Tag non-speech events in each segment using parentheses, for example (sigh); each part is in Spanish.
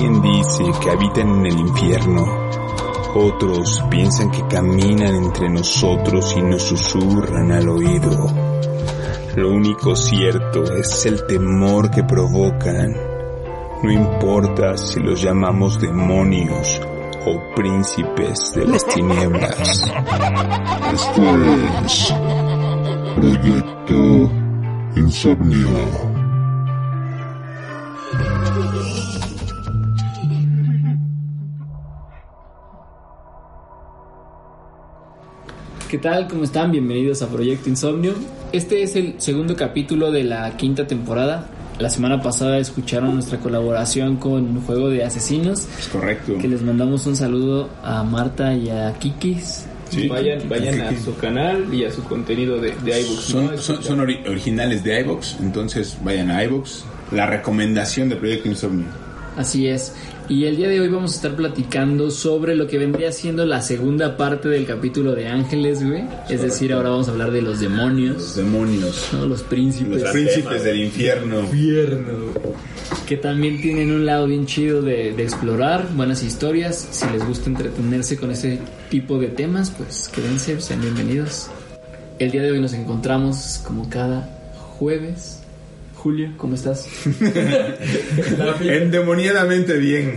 Quien dice que habitan en el infierno. Otros piensan que caminan entre nosotros y nos susurran al oído. Lo único cierto es el temor que provocan. No importa si los llamamos demonios o príncipes de las tinieblas. Esto es Proyecto Insomnio. ¿Qué tal? ¿Cómo están? Bienvenidos a Proyecto Insomnio. Este es el segundo capítulo de la quinta temporada. La semana pasada escucharon nuestra colaboración con Juego de Asesinos. Es correcto. Que les mandamos un saludo a Marta y a Kikis. Sí. Vayan, vayan a su canal y a su contenido de, de iBooks. Son, ¿no? son, son ori- originales de iVox, entonces vayan a iVox. La recomendación de Proyecto Insomnio. Así es. Y el día de hoy vamos a estar platicando sobre lo que vendría siendo la segunda parte del capítulo de Ángeles, güey. Es decir, ahora vamos a hablar de los Los demonios, demonios. ¿no? los príncipes. Los príncipes del infierno. que también tienen un lado bien chido de, de explorar, buenas historias. Si les gusta entretenerse con ese tipo de temas, pues quédense, sean bienvenidos. El día de hoy nos encontramos como cada jueves. Julio, ¿cómo estás? (laughs) Endemoniadamente bien.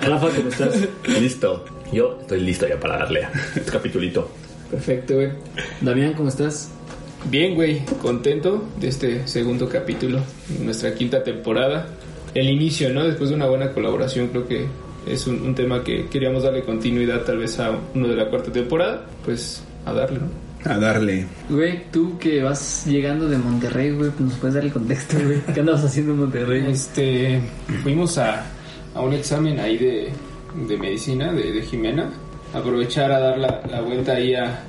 Rafa, ¿cómo estás? Listo. Yo estoy listo ya para darle a este capitulito. Perfecto, güey. Damián, ¿cómo estás? Bien, güey, contento de este segundo capítulo, nuestra quinta temporada. El inicio, ¿no? Después de una buena colaboración, creo que es un, un tema que queríamos darle continuidad tal vez a uno de la cuarta temporada. Pues a darle, ¿no? A darle. Güey, tú que vas llegando de Monterrey, güey, pues nos puedes dar el contexto, güey. (laughs) ¿Qué andabas haciendo en Monterrey? Este, fuimos a, a un examen ahí de, de medicina de, de Jimena. Aprovechar a dar la, la vuelta ahí a,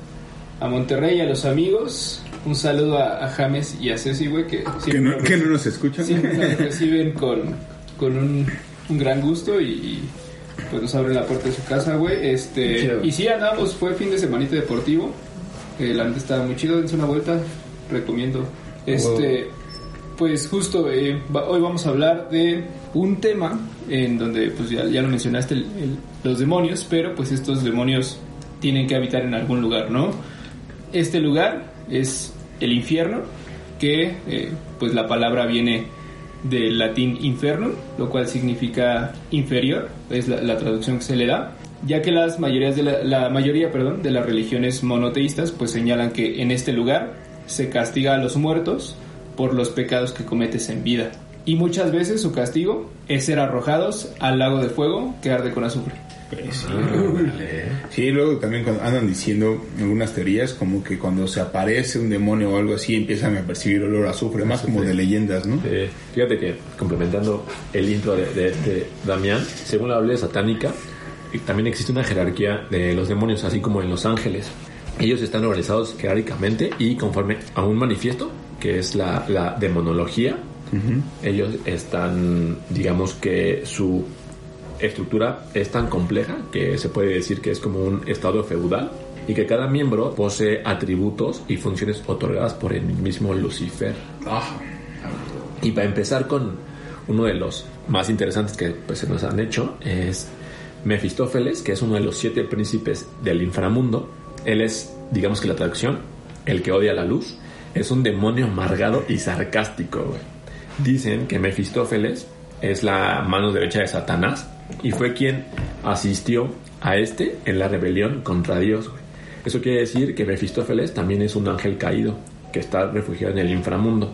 a Monterrey, a los amigos. Un saludo a, a James y a Ceci, güey, que Que siempre no, nos que no nos escuchan. siempre nos (laughs) reciben con, con un, un gran gusto y, y, pues nos abren la puerta de su casa, güey. Este, y sí, andamos, fue fin de semanita deportivo. Eh, la neta estaba muy chido, dense una vuelta, recomiendo. Este, pues justo eh, va- hoy vamos a hablar de un tema en donde pues ya, ya lo mencionaste, el- el- los demonios, pero pues estos demonios tienen que habitar en algún lugar, ¿no? Este lugar es el infierno, que eh, pues la palabra viene del latín infernum, lo cual significa inferior, es la, la traducción que se le da, ya que las mayorías de la, la mayoría, perdón, de las religiones monoteístas pues señalan que en este lugar se castiga a los muertos por los pecados que cometes en vida. Y muchas veces su castigo es ser arrojados al lago de fuego que arde con azufre. Sí, Sí, luego también cuando andan diciendo algunas teorías como que cuando se aparece un demonio o algo así empiezan a percibir olor a azufre, más como de leyendas, ¿no? Eh, fíjate que, complementando el intro de, de este Damián, según la Biblia satánica, también existe una jerarquía de los demonios, así como en los ángeles. Ellos están organizados jerárquicamente y conforme a un manifiesto, que es la, la demonología, ellos están, digamos que su estructura es tan compleja que se puede decir que es como un estado feudal y que cada miembro posee atributos y funciones otorgadas por el mismo Lucifer. Y para empezar con uno de los más interesantes que pues, se nos han hecho es Mefistófeles, que es uno de los siete príncipes del inframundo. Él es, digamos que la traducción, el que odia la luz. Es un demonio amargado y sarcástico. Dicen que Mefistófeles es la mano derecha de Satanás y fue quien asistió a este en la rebelión contra Dios. Eso quiere decir que Mefistófeles también es un ángel caído que está refugiado en el inframundo.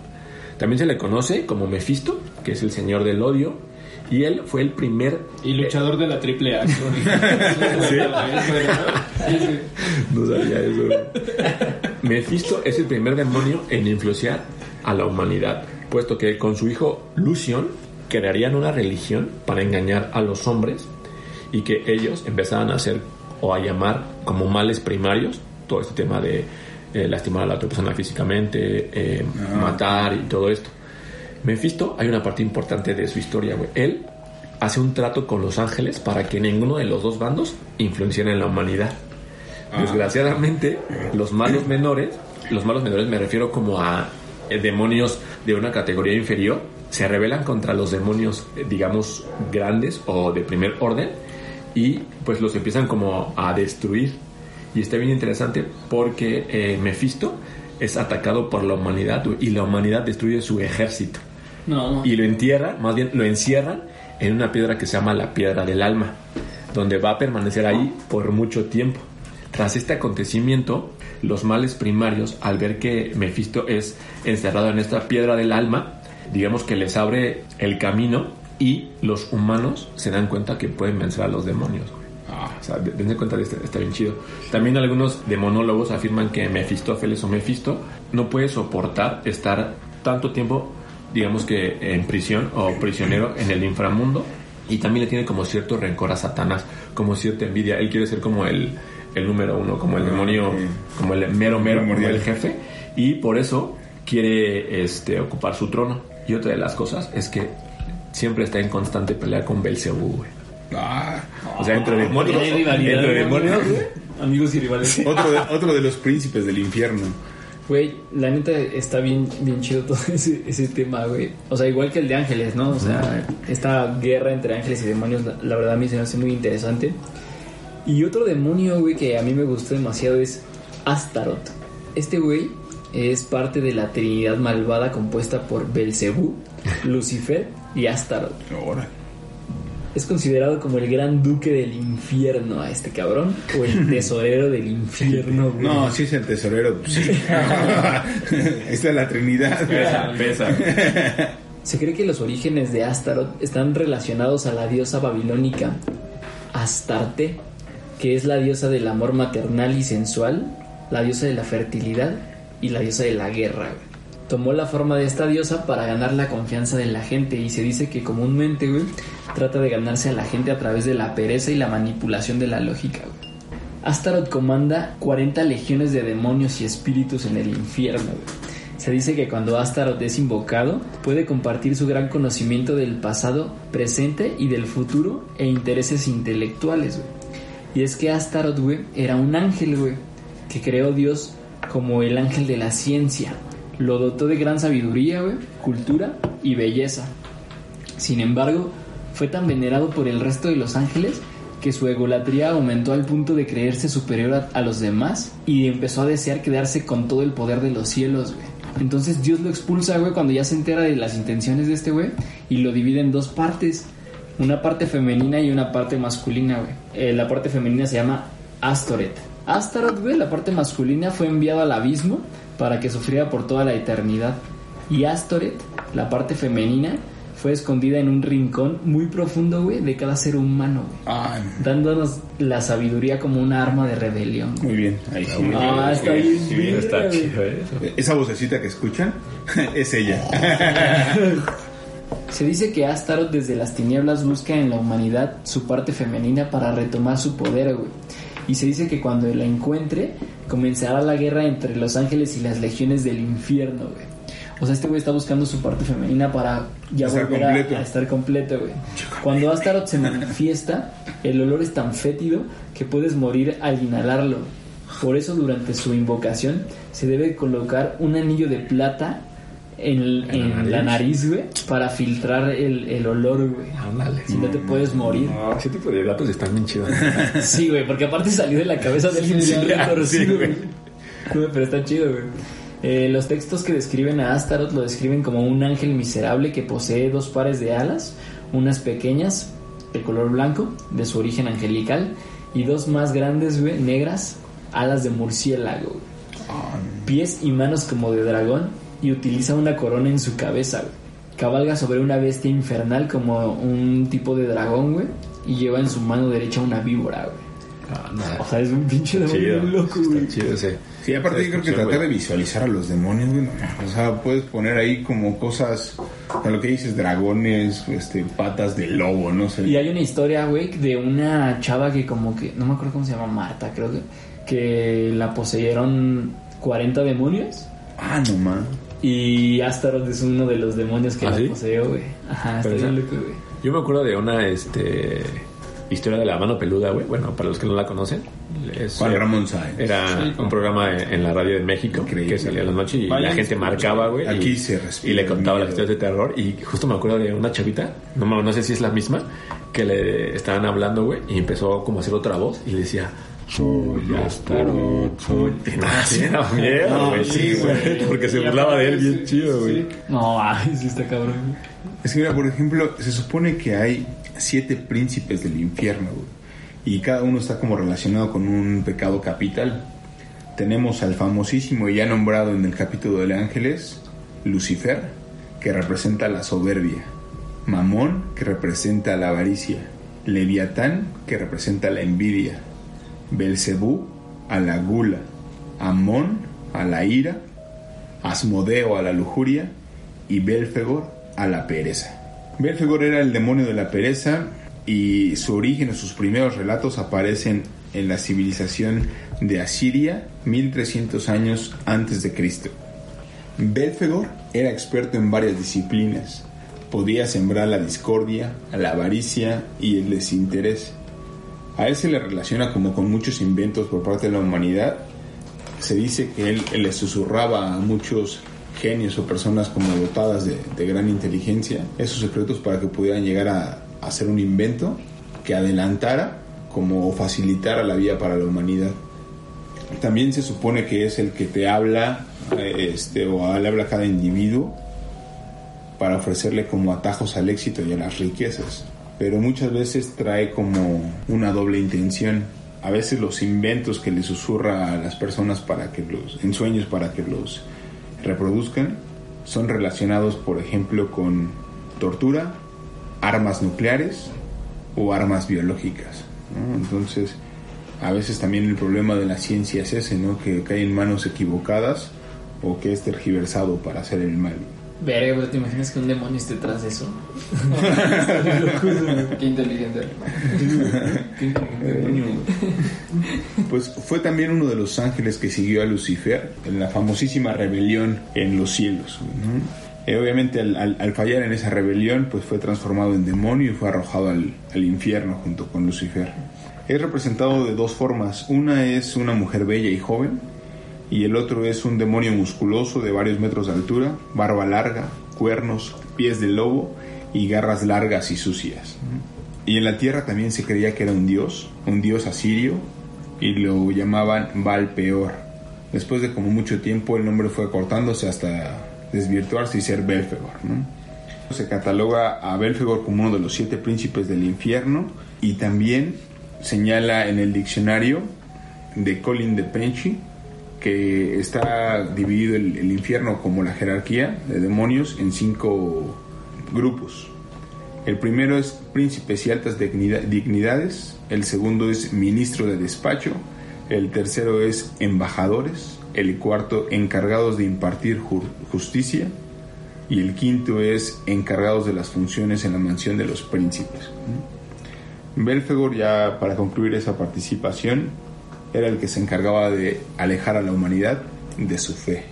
También se le conoce como Mefisto, que es el señor del odio, y él fue el primer Y luchador de la triple A. No (laughs) sabía eso. Mephisto es el primer demonio en influenciar a la humanidad, puesto que con su hijo Lucion crearían una religión para engañar a los hombres y que ellos empezaran a hacer o a llamar como males primarios todo este tema de eh, lastimar a la otra persona físicamente, eh, matar y todo esto. Mephisto, hay una parte importante de su historia, güey. Él hace un trato con los ángeles para que ninguno de los dos bandos influenciara en la humanidad. Desgraciadamente, los malos menores, los malos menores me refiero como a eh, demonios de una categoría inferior, se rebelan contra los demonios, eh, digamos, grandes o de primer orden y pues los empiezan como a destruir. Y está bien interesante porque eh, Mephisto es atacado por la humanidad y la humanidad destruye su ejército No, y lo entierra, más bien lo encierran en una piedra que se llama la piedra del alma, donde va a permanecer ahí por mucho tiempo. Tras este acontecimiento, los males primarios, al ver que Mefisto es encerrado en esta piedra del alma, digamos que les abre el camino y los humanos se dan cuenta que pueden vencer a los demonios. Güey. O sea, dense cuenta de este, está bien chido. También algunos demonólogos afirman que Mefistófeles o Mefisto no puede soportar estar tanto tiempo, digamos que en prisión o prisionero en el inframundo. Y también le tiene como cierto rencor a Satanás, como cierta envidia. Él quiere ser como el, el número uno, como el demonio, como el mero mero, como el jefe. Y por eso quiere este, ocupar su trono. Y otra de las cosas es que siempre está en constante pelea con Belcebú, güey. Ah, O sea, entre demonios. Entre demonios, güey. (laughs) Amigos y rivales. (laughs) otro, de, otro de los príncipes del infierno. Güey, la neta está bien, bien chido todo (laughs) ese, ese tema, güey. O sea, igual que el de ángeles, ¿no? O sea, esta guerra entre ángeles y demonios, la, la verdad a mí se me hace muy interesante. Y otro demonio, güey, que a mí me gustó demasiado es Astaroth. Este güey es parte de la trinidad malvada compuesta por Belcebú, Lucifer y Astaroth. Ahora. Es considerado como el gran duque del infierno a este cabrón, o el (laughs) tesorero del infierno, güey. No, sí es el tesorero, sí. (laughs) Esta es la Trinidad. Pesa, pesa. (laughs) Se cree que los orígenes de Astaroth están relacionados a la diosa babilónica Astarte, que es la diosa del amor maternal y sensual, la diosa de la fertilidad y la diosa de la guerra. güey. Tomó la forma de esta diosa para ganar la confianza de la gente y se dice que comúnmente trata de ganarse a la gente a través de la pereza y la manipulación de la lógica. güey. Astaroth comanda 40 legiones de demonios y espíritus en el infierno. Se dice que cuando Astaroth es invocado, puede compartir su gran conocimiento del pasado, presente y del futuro e intereses intelectuales. Y es que Astaroth, era un ángel, que creó Dios como el ángel de la ciencia. Lo dotó de gran sabiduría, güey, cultura y belleza. Sin embargo, fue tan venerado por el resto de los ángeles que su egolatría aumentó al punto de creerse superior a, los demás y empezó a desear quedarse con todo el poder de los cielos. Entonces Dios lo expulsa, güey, cuando ya se entera de las intenciones de este güey y lo divide en dos partes. Una parte femenina y una parte masculina, güey. Eh, la parte femenina se llama Astoret. Astaroth, güey, la parte masculina fue enviado al abismo para que sufriera por toda la eternidad. Y Astoret, la parte femenina, fue escondida en un rincón muy profundo, güey, de cada ser humano, güey. Ay, Dándonos la sabiduría como una arma de rebelión. güey. muy bien. Ahí sí. Ah, está bien. Sí, verga, Está chido eso. Esa vocecita que escuchan (laughs) es ella. (laughs) Se dice que Astaroth desde las tinieblas busca en la humanidad su parte femenina para retomar su poder, güey. Y se dice que cuando la encuentre, comenzará la guerra entre los ángeles y las legiones del infierno, güey. O sea, este güey está buscando su parte femenina para ya Estar volver a- a, estar completo, güey. Cuando Astaroth se manifiesta, el olor es tan fétido que puedes morir al inhalarlo. Por eso, durante su invocación, se debe colocar un anillo de plata en, la nariz, güey, para filtrar el, el olor, güey. Ándale. Si no te puedes morir. No, ese tipo de datos están bien chidos. (laughs) Sí, güey, porque aparte salió de la cabeza de alguien Sí, retorcido, güey. (laughs) Pero está chido, güey. Eh, los textos que describen a Astaroth lo describen como un ángel miserable que posee dos pares de alas, unas pequeñas de color blanco, de su origen angelical, y dos más grandes, güey, negras, alas de murciélago, güey. pies y manos como de dragón y utiliza una corona en su cabeza. güey. Cabalga sobre una bestia infernal como un tipo de dragón, güey, y lleva en su mano derecha una víbora, güey. Ah, nada. O sea, es un pinche demonio loco, güey. Está chido ese. Sí, aparte yo creo que tratar de visualizar a los demonios, güey, o sea, puedes poner ahí como cosas, a lo que dices, dragones, este, patas de lobo, no sé. Y hay una historia, güey, de una chava que como que, no me acuerdo cómo se llama, Marta, creo que, que la poseyeron 40 demonios Ah, no más. Y Astaroth es uno de los demonios que ¿Ah, la sí? poseyó, güey. Ajá, está bien loco, güey. Yo me acuerdo de una este historia de la mano peluda, güey. Bueno, para los que no la conocen. es- Juan Ramón Sáenz. Era Sí, un programa en, en la radio de México Increíble. que salía a la noche y Vayan, la gente marcaba, güey. Aquí y, se respira Y le contaba las historias de terror. Y justo me acuerdo de una chavita, no, me- no sé si es la misma, que le estaban hablando, güey, y empezó como a hacer otra voz y le decía. Soy Astaroth, soy... Y nada, sí, daba miedo, No, güey. sí, Sí, güey. Porque se burlaba de él bien sí, chido, güey. No, ay, sí está cabrón. Es que mira, por ejemplo, se supone que hay siete príncipes del infierno, güey, y cada uno está como relacionado con un pecado capital. Tenemos al famosísimo y ya nombrado en el capítulo de Ángeles, Lucifer, que representa la soberbia, Mamón, que representa la avaricia, Leviatán, que representa la envidia, Belcebú, a la gula, Amón, a la ira, Asmodeo a la lujuria y Belfegor a la pereza. Belfegor era el demonio de la pereza y su origen o sus primeros relatos aparecen en la civilización de Asiria 1300 años antes de Cristo. Belfegor era experto en varias disciplinas. Podía sembrar la discordia, la avaricia y el desinterés. A él se le relaciona como con muchos inventos por parte de la humanidad se dice que él, le susurraba a muchos genios o personas como dotadas de, gran inteligencia esos secretos para que pudieran llegar a, hacer un invento que adelantara como facilitara la vía para la humanidad. También se supone que es el que te habla eh, este, o le habla a cada individuo para ofrecerle como atajos al éxito y a las riquezas. Pero muchas veces trae como una doble intención. A veces los inventos que le susurra a las personas para que los, en sueños para que los reproduzcan, son relacionados, por ejemplo, con tortura, armas nucleares o armas biológicas. Entonces, a veces también el problema de la ciencia es ese, ¿no? Que cae en manos equivocadas o que es tergiversado para hacer el mal. Verga, pero te imaginas que un demonio esté tras de eso. (laughs) Qué inteligente. Pues fue también uno de los ángeles que siguió a Lucifer en la famosísima rebelión en los cielos. ¿no? Eh, obviamente al, al- al fallar en esa rebelión pues fue transformado en demonio y fue arrojado al, al infierno junto con Lucifer. Es representado de dos formas. Una es una mujer bella y joven y el otro es un demonio musculoso de varios metros de altura, barba larga, cuernos, pies de lobo y garras largas y sucias. Y en la tierra también se creía que era un dios, un dios asirio, y lo llamaban Baal Peor. Después de como mucho tiempo el nombre fue acortándose hasta desvirtuarse y ser Belfegor. ¿no? Se cataloga a Belfegor como uno de los siete príncipes del infierno y también señala en el diccionario de Colin de Penchi que está dividido el, infierno como la jerarquía de demonios en cinco grupos. El primero es príncipes y altas dignida- dignidades, el segundo es ministro de despacho, el tercero es embajadores, el cuarto encargados de impartir ju- justicia y el quinto es encargados de las funciones en la mansión de los príncipes. Belfegor ya para concluir esa participación era el que se encargaba de alejar a la humanidad de su fe.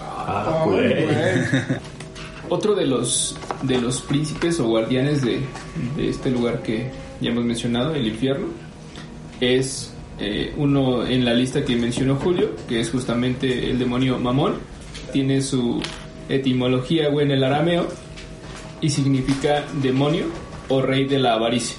Ah, güey. (laughs) Otro de los de los príncipes o guardianes de, de este lugar que ya hemos mencionado, el infierno, es eh, uno en la lista que mencionó Julio, que es justamente el demonio Mamón. Tiene su etimología güey, en el arameo y significa demonio o rey de la avaricia.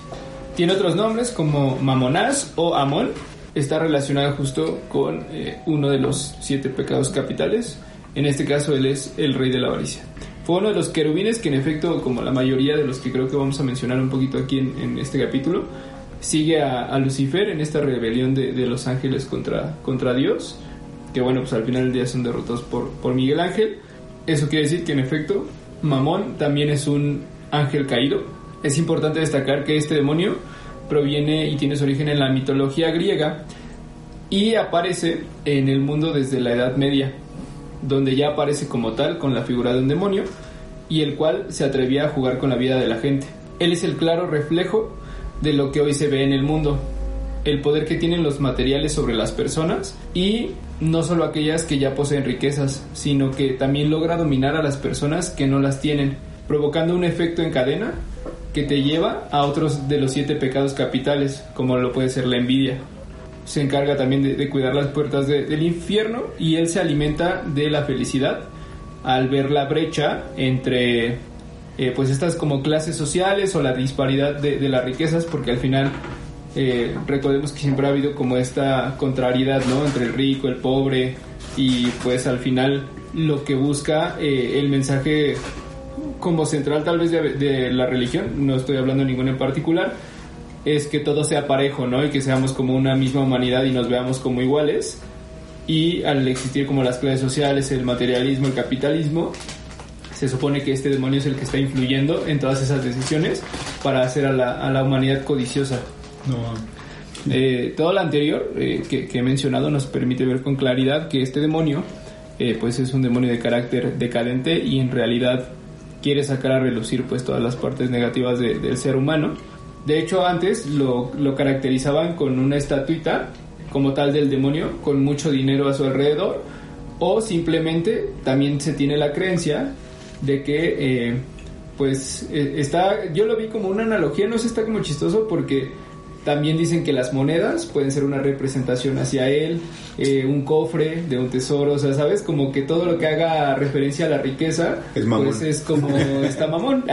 Tiene otros nombres como Mamonás o Amón. Está relacionado justo con eh, uno de los siete pecados capitales. En este caso él es el rey de la avaricia. Fue uno de los querubines que en efecto, como la mayoría de los que creo que vamos a mencionar un poquito aquí en, este capítulo, sigue a, Lucifer en esta rebelión de, de los ángeles contra, contra Dios, que bueno, pues al final del día son derrotados por, por Miguel Ángel. Eso quiere decir que en efecto Mamón también es un ángel caído. Es importante destacar que este demonio proviene y tiene su origen en la mitología griega y aparece en el mundo desde la Edad Media, donde ya aparece como tal con la figura de un demonio y el cual se atrevía a jugar con la vida de la gente. Él es el claro reflejo de lo que hoy se ve en el mundo, el poder que tienen los materiales sobre las personas y no solo aquellas que ya poseen riquezas, sino que también logra dominar a las personas que no las tienen, provocando un efecto en cadena que te lleva a otros de los siete pecados capitales, como lo puede ser la envidia. Se encarga también de, cuidar las puertas de- del infierno y él se alimenta de la felicidad al ver la brecha entre eh, pues estas como clases sociales o la disparidad de, de las riquezas, porque al final eh, recordemos que siempre ha habido como esta contrariedad, ¿no? Entre el rico, el pobre, y pues al final lo que busca eh, el mensaje como central tal vez de, de la religión, no estoy hablando de ninguna en particular, es que todo sea parejo, ¿no? Y que seamos como una misma humanidad y nos veamos como iguales. Y al existir como las clases sociales, el materialismo, el capitalismo, se supone que este demonio es el que está influyendo en todas esas decisiones para hacer a la, a la humanidad codiciosa. Eh, todo lo anterior eh, que, que he mencionado nos permite ver con claridad que este demonio eh, pues es un demonio de carácter decadente y en realidad quiere sacar a relucir pues todas las partes negativas de- del ser humano. De hecho antes lo, lo caracterizaban con una estatuita como tal del demonio con mucho dinero a su alrededor o simplemente también se tiene la creencia de que eh, pues eh, está yo lo vi como una analogía no sé está como chistoso porque también dicen que las monedas pueden ser una representación hacia él, eh, un cofre de un tesoro, o sea, ¿sabes? Como que todo lo que haga referencia a la riqueza, Es mamón. pues es como (laughs) está mamón. (laughs)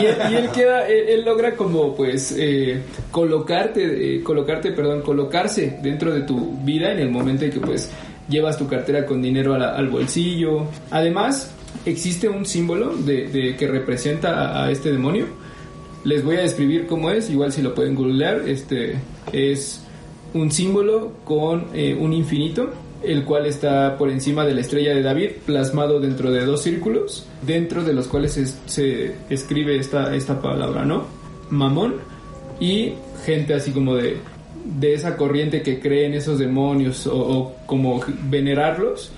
Y, él, y él queda, él, él logra como pues eh, colocarte, eh, colocarte, perdón, colocarse dentro de tu vida en el momento en que pues llevas tu cartera con dinero la- al bolsillo. Además, existe un símbolo de, de que representa a- a este demonio. Les voy a describir cómo es, igual si lo pueden googlear, este es un símbolo con eh, un infinito, el cual está por encima de la estrella de David, plasmado dentro de dos círculos, dentro de los cuales se, escribe esta, palabra, ¿no? Mamón y gente así como de, de esa corriente que cree en esos demonios o como venerarlos,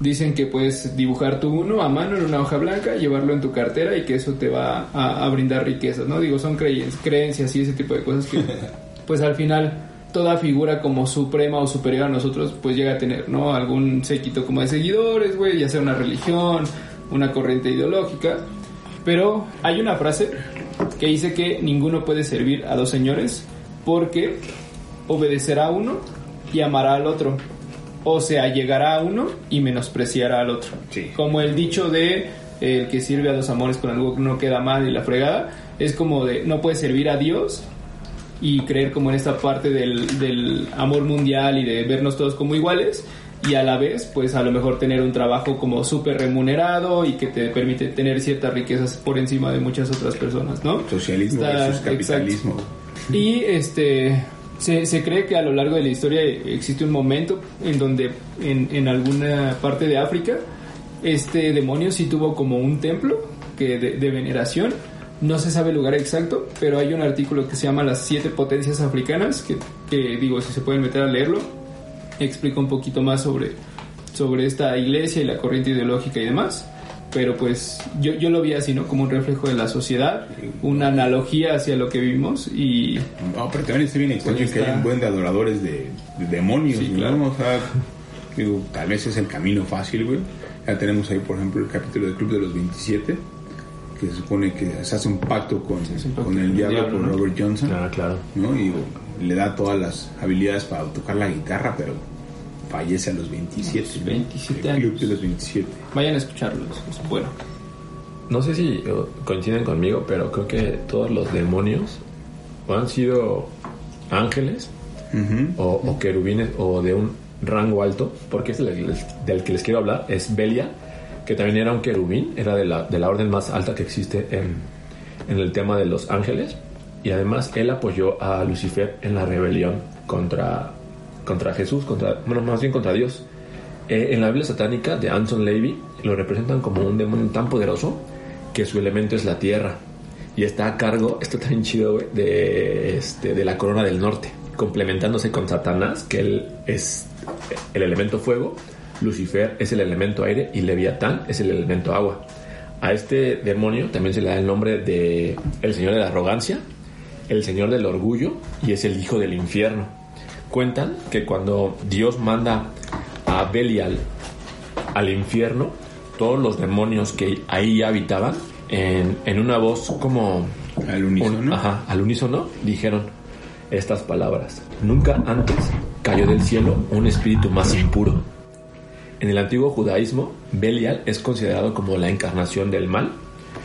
dicen que puedes dibujar tu uno a mano en una hoja blanca, llevarlo en tu cartera y que eso te va a, a brindar riquezas, ¿no? Digo, son creencias, creencias y ese tipo de cosas que, (laughs) pues al final, toda figura como suprema o superior a nosotros, pues llega a tener, ¿no? Algún séquito como de seguidores, güey, ya sea una religión, una corriente ideológica. Pero hay una frase que dice que ninguno puede servir a dos señores porque obedecerá a uno y amará al otro. O sea, llegará a uno y menospreciará al otro. Sí. Como el dicho de eh, el que sirve a dos amores con algo que no queda mal y la fregada, es como de no puedes servir a Dios y creer como en esta parte del, del amor mundial y de vernos todos como iguales y a la vez pues a lo mejor tener un trabajo como súper remunerado y que te permite tener ciertas riquezas por encima de muchas otras personas, ¿no? Socialismo Está- versus capitalismo. Y este se, cree que a lo largo de la historia existe un momento en donde en, alguna parte de África este demonio sí tuvo como un templo que de, de veneración. No se sabe el lugar exacto, pero hay un artículo que se llama Las siete potencias africanas, que, que digo, si se pueden meter a leerlo, explica un poquito más sobre, sobre esta iglesia y la corriente ideológica y demás. Pero pues yo, yo lo vi así, ¿no? Como un reflejo de la sociedad, una analogía hacia lo que vivimos y No, pero también está bien extraño Pues que hay está- un buen de adoradores de, de demonios, Sí, ¿no? claro. O sea, digo, tal vez es el camino fácil, güey. Ya tenemos ahí, por ejemplo, el capítulo del Club de los 27, que se supone que se hace un pacto con, con el diablo, diablo, por ¿no? Robert Johnson, Ah, claro. ¿no? Y digo, le da todas las habilidades para tocar la guitarra, pero fallece a los 27. ¿no? 27 el Club años. de los 27. vayan a escucharlo, es- es bueno. No sé si eh, coinciden conmigo, pero creo que todos los demonios o han sido ángeles o, o querubines o de un rango alto, porque es el, del que les quiero hablar, es Belia, que también era un querubín, era de la, de la orden más alta que existe en, en el tema de los ángeles y además él apoyó a Lucifer en la rebelión contra, contra Jesús, contra, bueno, más bien contra Dios. Eh, en la Biblia satánica de Anton Levy lo representan como un demonio tan poderoso que su elemento es la tierra y está a cargo, esto está bien chido, de, este, de la corona del norte, complementándose con Satanás, que él es el elemento fuego, Lucifer es el elemento aire y Leviatán es el elemento agua. A este demonio también se le da el nombre de el señor de la arrogancia, el señor del orgullo y es el hijo del infierno. Cuentan que cuando Dios manda a Belial al infierno, todos los demonios que ahí habitaban, en, en una voz como... Al unísono. un- ajá, al unísono, dijeron estas palabras. Nunca antes cayó del cielo un espíritu más impuro. En el antiguo judaísmo, Belial es considerado como la encarnación del mal,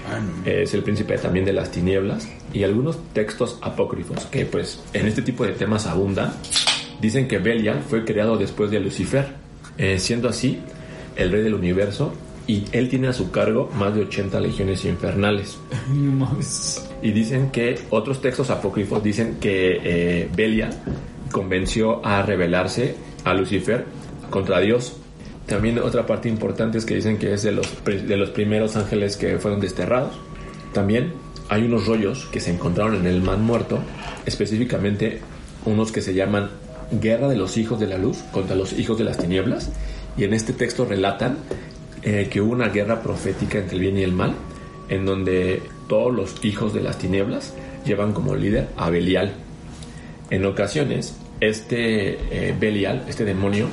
Ah, es el príncipe también de las tinieblas y algunos textos apócrifos que pues en este tipo de temas abundan dicen que Belial fue creado después de Lucifer eh, siendo así el rey del universo y él tiene a su cargo más de 80 legiones infernales y dicen que otros textos apócrifos dicen que eh, Belial convenció a rebelarse a Lucifer contra Dios. También otra parte importante es que dicen que es de los, de los primeros ángeles que fueron desterrados. También hay unos rollos que se encontraron en el Mar Muerto, específicamente unos que se llaman Guerra de los Hijos de la Luz contra los Hijos de las Tinieblas. Y en este texto relatan eh, que hubo una guerra profética entre el bien y el mal, en donde todos los hijos de las tinieblas llevan como líder a Belial. En ocasiones, este eh, Belial, este demonio,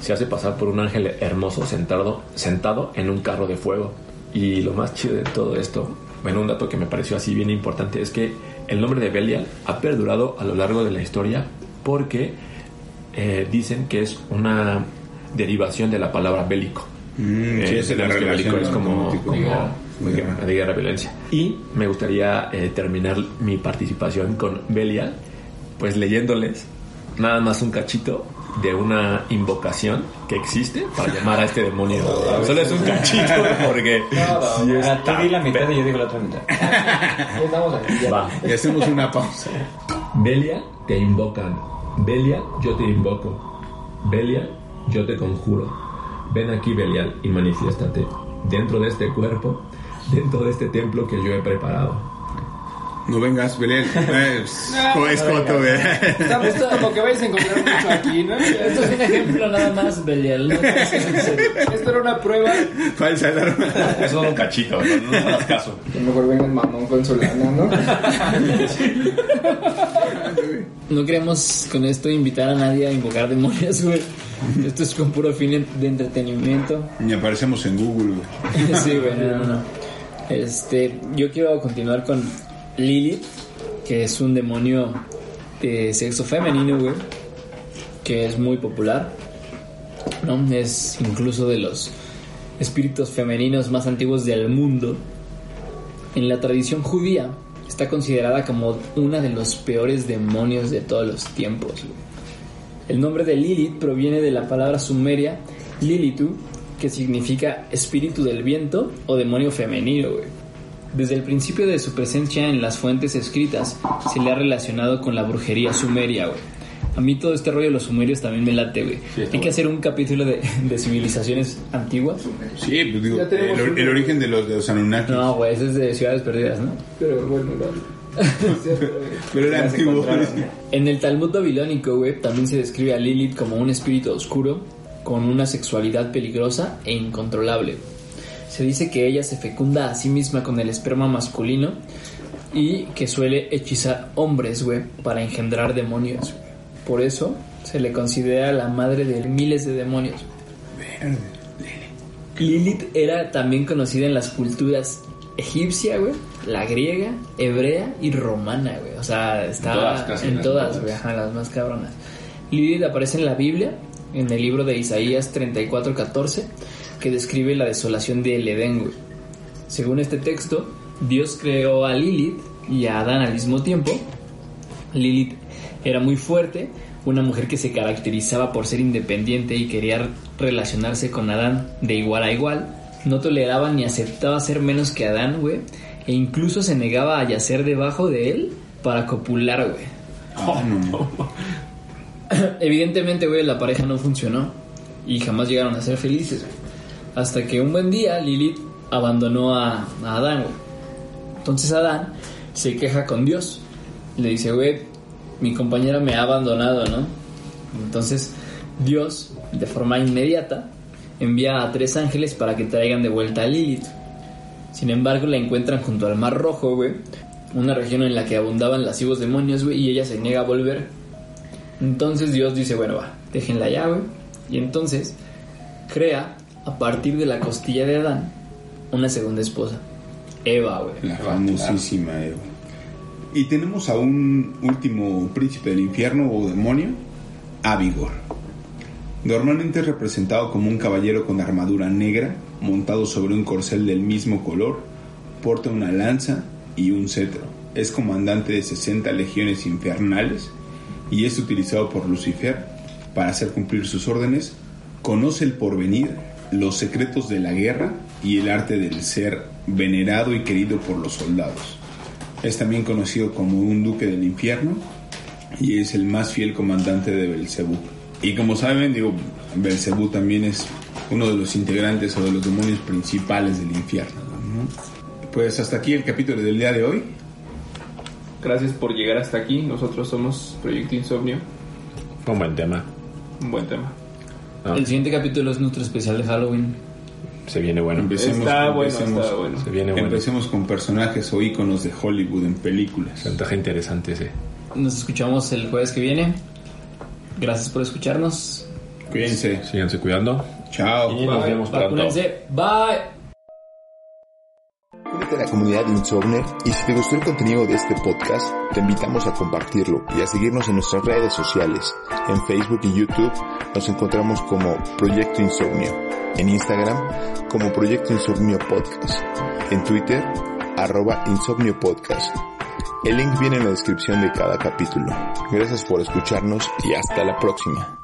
se hace pasar por un ángel hermoso sentado, sentado en un carro de fuego. Y lo más chido de todo esto, bueno, un dato que me pareció así bien importante, es que el nombre de Belial ha perdurado a lo largo de la historia porque eh, dicen que es una derivación de la palabra bélico. Mm, Eh, sí, es la bélico relación es como, automático. como Muy guerra. de guerra violencia. Y me gustaría eh, terminar mi participación con Belial, pues leyéndoles nada más un cachito de una invocación que existe para llamar a este demonio. (laughs) Solo es un cachito porque (laughs) sí Ah, tú está di la mitad y yo digo la otra mitad. (laughs) Estamos aquí ya. Va. Y hacemos una pausa. Belia, te invocan. Belia, yo te invoco. Belia, yo te conjuro. Ven aquí, Belial, y manifiéstate dentro de este cuerpo, dentro de este templo que yo he preparado. No vengas, Belén. (laughs) Eh, Es es coto, güey. Estamos como que vais a encontrar mucho aquí, ¿no? (laughs) Esto es un ejemplo nada más, Belial. No. Esto era una prueba. Falsa alarma. Es solo un cachito, no, no hagas caso. Que mejor venga el mamón con su lana, ¿no? (laughs) No queremos con esto invitar a nadie a invocar demonios, güey. Esto es con puro fin de entretenimiento. Y aparecemos en Google, güey. (laughs) Sí, güey, no, no, no. Este, yo quiero continuar con Lilith, que es un demonio de sexo femenino, güey, que es muy popular, ¿no? Es incluso de los espíritus femeninos más antiguos del mundo. En la tradición judía está considerada como una de los peores demonios de todos los tiempos. El nombre de Lilith proviene de la palabra sumeria Lilitu, que significa espíritu del viento o demonio femenino. Desde el principio de su presencia en las fuentes escritas se le ha relacionado con la brujería sumeria. A mí todo este rollo de los sumerios también me late, güey. Hay que hacer un capítulo de, (laughs) de civilizaciones antiguas. Sí, pues digo, el, origen de los, de los Anunnaki. No, güey, ese es de ciudades perdidas, ¿no? Pero bueno, no. (laughs) Pero era antiguo. En el Talmud babilónico, güey, también se describe a Lilith como un espíritu oscuro con una sexualidad peligrosa e incontrolable. Se dice que ella se fecunda a sí misma con el esperma masculino y que suele hechizar hombres, güey, para engendrar demonios. Por eso se le considera la madre de miles de demonios. Lilith era también conocida en las culturas egipcia, güey, la griega, hebrea y romana, güey. O sea, estaba todas, en las todas, güey, ajá, las más cabronas. Lilith aparece en la Biblia, en el libro de Isaías 34:14, que describe la desolación del Edén, güey. Según este texto, Dios creó a Lilith y a Adán al mismo tiempo. Lilith era muy fuerte, una mujer que se caracterizaba por ser independiente y quería relacionarse con Adán de igual a igual. No toleraba ni aceptaba ser menos que Adán, güey. e incluso se negaba a yacer debajo de él para copular, güey. Ah, no, no. (laughs) Evidentemente, güey, la pareja no funcionó y jamás llegaron a ser felices, güey. Hasta que un buen día Lilith abandonó a, a Adán, güey. Entonces Adán se queja con Dios. Le dice, güey, mi compañera me ha abandonado, ¿no? Entonces Dios, de forma inmediata, envía a tres ángeles para que traigan de vuelta a Lilith. Sin embargo, la encuentran junto al Mar Rojo, güey. Una región en la que abundaban lascivos demonios, güey, y ella se niega a volver. Entonces Dios dice, bueno, va, déjenla ya, güey. Y entonces crea, a partir de la costilla de Adán, una segunda esposa. Eva, güey. La famosísima Eva. Y tenemos a un último príncipe del infierno o demonio, Avigor. Normalmente es representado como un caballero con armadura negra, montado sobre un corcel del mismo color, porta una lanza y un cetro. Es comandante de 60 legiones infernales y es utilizado por Lucifer para hacer cumplir sus órdenes. Conoce el porvenir, los secretos de la guerra y el arte del ser venerado y querido por los soldados. Es también conocido como un duque del infierno y es el más fiel comandante de Belcebú. Y como saben, digo, Belcebú también es uno de los integrantes o de los demonios principales del infierno. ¿no? Pues hasta aquí el capítulo del día de hoy. Gracias por llegar hasta aquí. Nosotros somos Proyecto Insomnio. Un buen tema. Un buen tema. Ah, El siguiente capítulo es nuestro especial de Halloween. Se viene bueno. Empecemos, está bueno, empecemos- está bueno. Se viene bueno. empecemos con personajes o íconos de Hollywood en películas. Ventaja interesante ese. Nos escuchamos el jueves que viene. Gracias por escucharnos. Cuídense. Síganse cuidando. Chao. Y nos vemos pronto. Vacúnense. Bye. Únete a la comunidad de Insomner y si te gustó el contenido de este podcast, te invitamos a compartirlo y a seguirnos en nuestras redes sociales. En Facebook y YouTube nos encontramos como Proyecto Insomnio, en Instagram como Proyecto Insomnio Podcast, en Twitter arroba Insomnio Podcast. El link viene en la descripción de cada capítulo. Gracias por escucharnos y hasta la próxima.